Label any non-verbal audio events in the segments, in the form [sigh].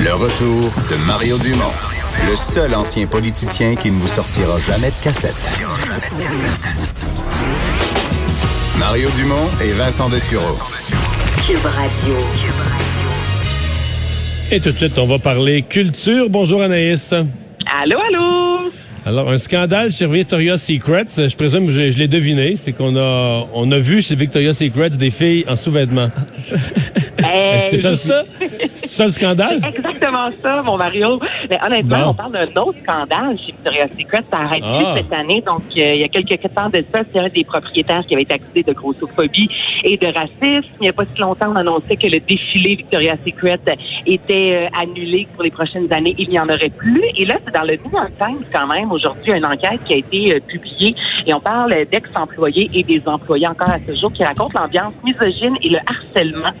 Le retour de Mario Dumont, le seul ancien politicien qui ne vous sortira jamais de cassette. Mario Dumont et Vincent Dessureau. Cube Radio. Et tout de suite, on va parler culture. Bonjour Anaïs. Allô, allô? Alors, un scandale chez Victoria's Secret, je présume je, je l'ai deviné, c'est qu'on a, on a vu chez Victoria's Secret des filles en sous-vêtements. [laughs] Que c'est ça, ça? C'est ça le scandale? Exactement ça, mon Mario. Mais honnêtement, on parle d'un autre scandale chez Victoria's Secret. Ça arrête Ah. plus cette année. Donc, euh, il y a quelques temps de ça, c'est un des propriétaires qui avait été accusé de grossophobie et de racisme. Il n'y a pas si longtemps, on annonçait que le défilé Victoria's Secret était euh, annulé pour les prochaines années. Il n'y en aurait plus. Et là, c'est dans le New York Times quand même, aujourd'hui, une enquête qui a été euh, publiée. Et on parle d'ex-employés et des employés encore à ce jour qui racontent l'ambiance misogyne et le harcèlement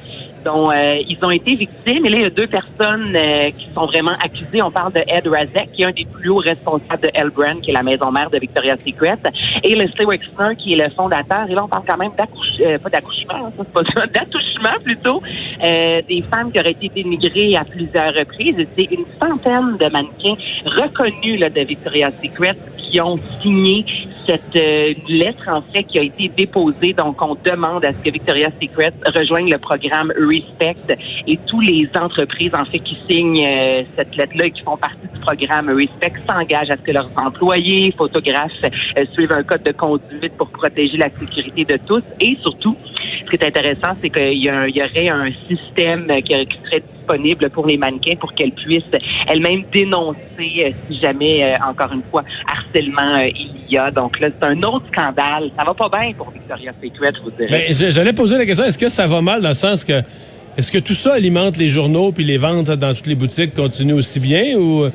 dont euh, ils ont été victimes. Et là, il y a deux personnes euh, qui sont vraiment accusées. On parle de Ed Razek, qui est un des plus hauts responsables de Elbrand, qui est la maison mère de Victoria's Secret, et Leslie Wexner, qui est le fondateur. Et là, on parle quand même d'accouchement, pas d'accouchement, hein, c'est pas ça, [laughs] d'attouchement plutôt, euh, des femmes qui auraient été dénigrées à plusieurs reprises. C'est une centaine de mannequins reconnus là, de Victoria's Secret ont signé cette euh, lettre, en fait, qui a été déposée. Donc, on demande à ce que Victoria's Secret rejoigne le programme Respect et tous les entreprises, en fait, qui signent euh, cette lettre-là et qui font partie du programme Respect s'engagent à ce que leurs employés, photographes, euh, suivent un code de conduite pour protéger la sécurité de tous et surtout, ce qui est intéressant, c'est qu'il y, a un- il y aurait un système qui, qui serait disponible pour les mannequins pour qu'elles puissent elles-mêmes dénoncer euh, si jamais, euh, encore une fois, harcèlement euh, il y a. Donc là, c'est un autre scandale. Ça va pas bien pour Victoria's Secret, je vous dirais. Mais j'allais poser la question, est-ce que ça va mal dans le sens que est-ce que tout ça alimente les journaux puis les ventes dans toutes les boutiques continuent aussi bien ou euh,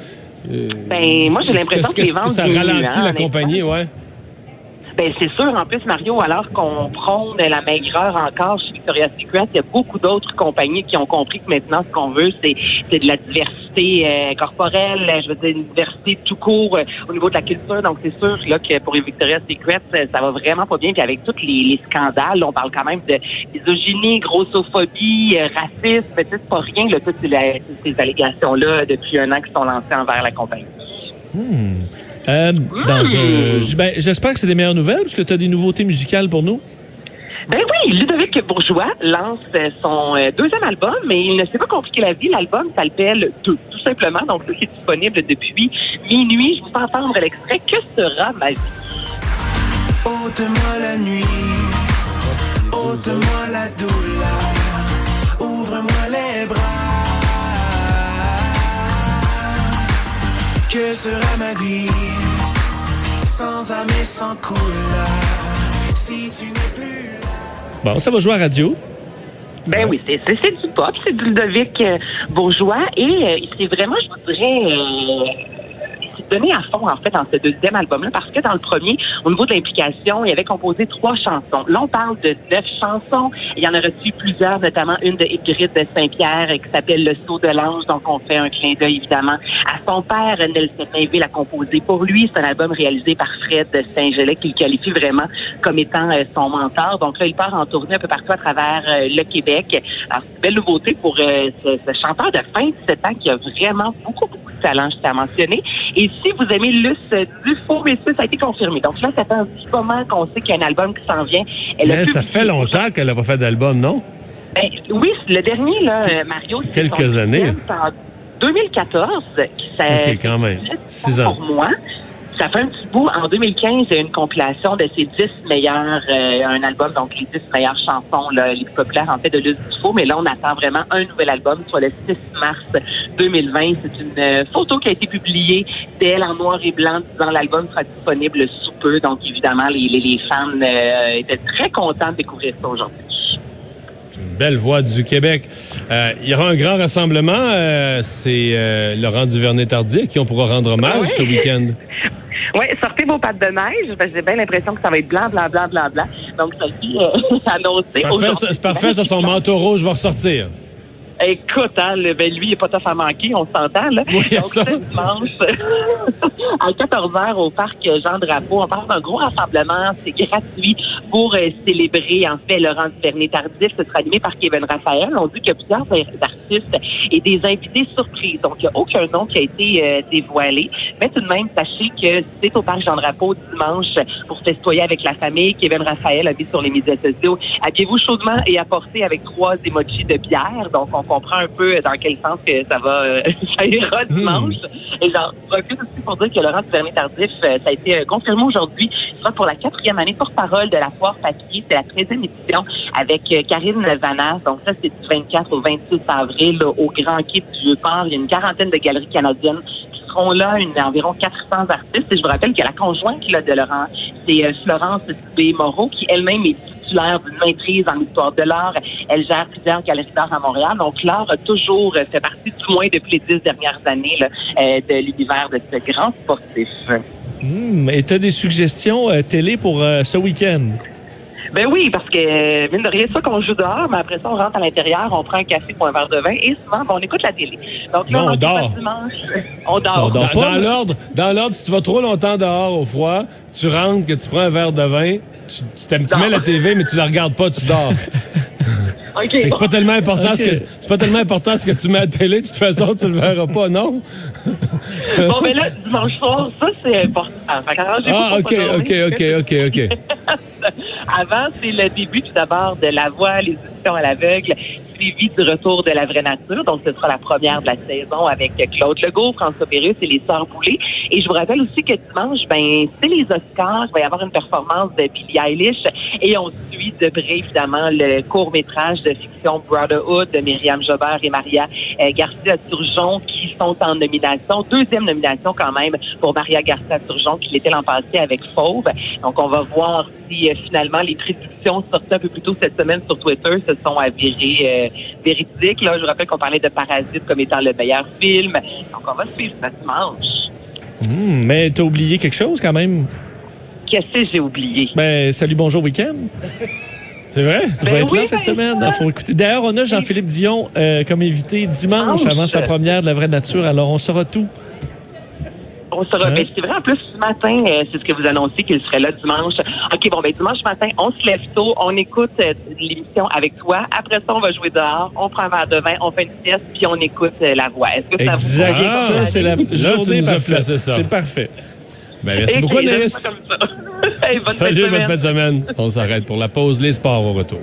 Ben, moi, j'ai l'impression que les ventes ça diminuent, ralentit hein, la honnêtement. compagnie, ouais? Ben, c'est sûr. En plus, Mario, alors qu'on prône la maigreur encore chez Victoria's Secret, il y a beaucoup d'autres compagnies qui ont compris que maintenant, ce qu'on veut, c'est c'est de la diversité euh, corporelle, je veux dire, une diversité tout court euh, au niveau de la culture. Donc, c'est sûr là, que pour les Victoria's Secret, euh, ça va vraiment pas bien. Puis avec tous les, les scandales, on parle quand même de misogynie, grossophobie, euh, racisme. C'est pas rien, là, toutes ces allégations-là depuis un an qui sont lancées envers la compagnie. Euh, dans un- j- ben, J'espère que c'est des meilleures nouvelles parce que tu as des nouveautés musicales pour nous. Ben oui, Ludovic Bourgeois lance euh, son euh, deuxième album, mais il ne s'est pas compliqué la vie. L'album s'appelle Deux, tout simplement. Donc, c'est disponible depuis minuit. Je vous fais entendre l'extrait. Que sera ma vie? Ôte-moi la nuit, ôte-moi la douleur, ouvre-moi les bras. Que sera ma vie sans âme et sans couleur si tu n'es plus là? Bon, ça va jouer à radio. Ben oui, c'est du pop, c'est du Ludovic euh, Bourgeois et euh, c'est vraiment, je vous dirais, euh, donné à fond en fait dans ce deuxième album-là parce que dans le premier, au niveau de l'implication, il avait composé trois chansons. Là, on parle de neuf chansons. Il y en a reçu plusieurs, notamment une de Ingrid de Saint-Pierre euh, qui s'appelle Le Saut de l'Ange. Donc, on fait un clin d'œil évidemment à son père, Nelson Mainville, a composé pour lui. C'est un album réalisé par Fred Saint-Gelais qu'il qualifie vraiment comme étant euh, son mentor. Donc là, il part en tournée un peu partout à travers euh, le Québec. Alors, c'est une belle nouveauté pour ce, ce chanteur de fin de 17 ans qui a vraiment beaucoup, beaucoup de talent, je t'ai mentionné. Et si vous aimez Luce Dufault, mais ça, ça a été confirmé. Donc là, ça fait un petit moment qu'on sait qu'il y a un album qui s'en vient. Elle a Mais ça fait longtemps qu'elle n'a pas fait d'album, non? Ben, oui, le dernier, là, euh, Mario, Quelques années. en 2014. qui ça- Ok, quand même. Six ans. Pour moi, ça fait un petit bout. En 2015, il y a une compilation de ses 10 meilleurs, euh, un album, donc les 10 meilleures chansons là, les plus populaires, en fait, de Luce Dufault. Mais là, on attend vraiment un nouvel album, soit le 6 mars 2020. C'est une euh, photo qui a été publiée d'elle en noir et blanc disant l'album sera disponible sous peu. Donc, évidemment, les, les, les fans euh, étaient très contents de découvrir ça aujourd'hui. belle voix du Québec. Euh, il y aura un grand rassemblement. euh, C'est Laurent Duvernay-Tardif qui on pourra rendre hommage oui. ce week-end. [laughs] Oui, sortez vos pattes de neige, j'ai bien l'impression que ça va être blanc, blanc, blanc, blanc, blanc. Donc, euh, a [laughs] annoncé aujourd'hui. ça- c'est parfait, ça, son manteau rouge va ressortir. Écoute, hein, le- ben, lui, il n'est pas tough à manquer, on s'entend, là. Oui, Donc, ça. ce dimanche, [laughs] à 14 h au parc Jean-Drapeau, on parle d'un gros rassemblement. C'est gratuit pour euh, célébrer, en fait, Laurent Duvernay Tardif. Ce sera animé par Kevin Raphaël. On dit qu'il y a plusieurs artistes et des invités surprises. Donc, il n'y a aucun nom qui a été euh, dévoilé. Mais tout de même, sachez que c'est au parc Jean-Drapeau dimanche pour festoyer avec la famille. Kevin Raphaël a mis sur les médias sociaux. Habillez-vous chaudement et apportez avec trois émojis de bière. Donc, on comprend un peu dans quel sens que ça va, euh, [laughs] ça ira dimanche. Et j'en profite aussi pour dire que Laurent Duvernay Tardif, euh, ça a été euh, confirmé aujourd'hui, il sera pour la quatrième année porte-parole de la foire papier. C'est la 13e édition avec Karine Vanas. Donc ça, c'est du 24 au 26 avril au Grand Quai du Vieux-Port. Il y a une quarantaine de galeries canadiennes qui seront là, une, environ 400 artistes. Et je vous rappelle que la conjointe là, de Laurent, c'est Florence B. Moreau, qui elle-même est titulaire d'une maîtrise en histoire de l'art. Elle gère plusieurs galeries d'art à Montréal. Donc, l'art a toujours euh, fait partie, du moins depuis les dix dernières années, euh, de l'univers de ce grand sportif. Hmm, et tu as des suggestions euh, télé pour ce week-end? Ben oui, parce que, euh, mine de rien, ça qu'on joue dehors, mais après ça, on rentre à l'intérieur, on prend un café pour un verre de vin et souvent, ben, on écoute la télé. Donc là, Non, on rentre dort. dimanche, on dort. On dort. Dans, pas, dans mais- l'ordre, dans l'ordre, si tu vas trop longtemps dehors au froid, tu rentres, que tu prends un verre de vin, tu, tu, tu mets la TV, mais tu la regardes pas, tu dors. [laughs] OK. Fait que C'est pas tellement important ce que c'est pas tellement important ce que tu mets à la télé, de toute façon tu le verras pas, non? [laughs] Bon, ben là, dimanche soir, ça, c'est important. Fait Ah ok, ok, ok, ok, [laughs] ok. Avant, c'est le début tout d'abord de la voix, les éditions à l'aveugle, suivi du retour de la vraie nature. Donc, ce sera la première de la saison avec Claude Legault, François Pérus et les Sœurs Boulay. Et je vous rappelle aussi que dimanche, ben, c'est les Oscars. Il va y avoir une performance de Billie Eilish. Et on suit de près, évidemment, le court-métrage de fiction Brotherhood de Myriam Jobert et Maria euh, Garcia Turgeon qui sont en nomination. Deuxième nomination quand même pour Maria Garcia Turgeon qui l'était l'an passé avec Fauve. Donc, on va voir si euh, finalement les prédictions sorties un peu plus tôt cette semaine sur Twitter se sont avérées euh, véridiques. Là, je vous rappelle qu'on parlait de Parasite comme étant le meilleur film. Donc, on va suivre ça dimanche. Hmm, mais t'as oublié quelque chose quand même? Qu'est-ce que j'ai oublié? Ben, salut, bonjour, week-end. C'est vrai? Je vais Ben être oui, là cette ben semaine. faut écouter. D'ailleurs, on a Jean-Philippe Dion euh, comme invité Dimanche. avant sa première de la vraie nature. Alors, on saura tout. On sera. Hein? ben, c'est vrai, en plus, ce matin, euh, c'est ce que vous annoncez qu'il serait là dimanche. OK, bon, ben, dimanche matin, on se lève tôt, on écoute euh, l'émission avec toi. Après ça, on va jouer dehors, on prend un verre de vin, on fait une sieste, puis on écoute euh, la voix. Est-ce que ça Exact. vous Ah, ça, c'est la journée parfaite. C'est parfait. Ben, merci beaucoup, ça. [laughs] Hey, bonne Salut, bonne fin de semaine. On s'arrête pour la pause, les sports au retour.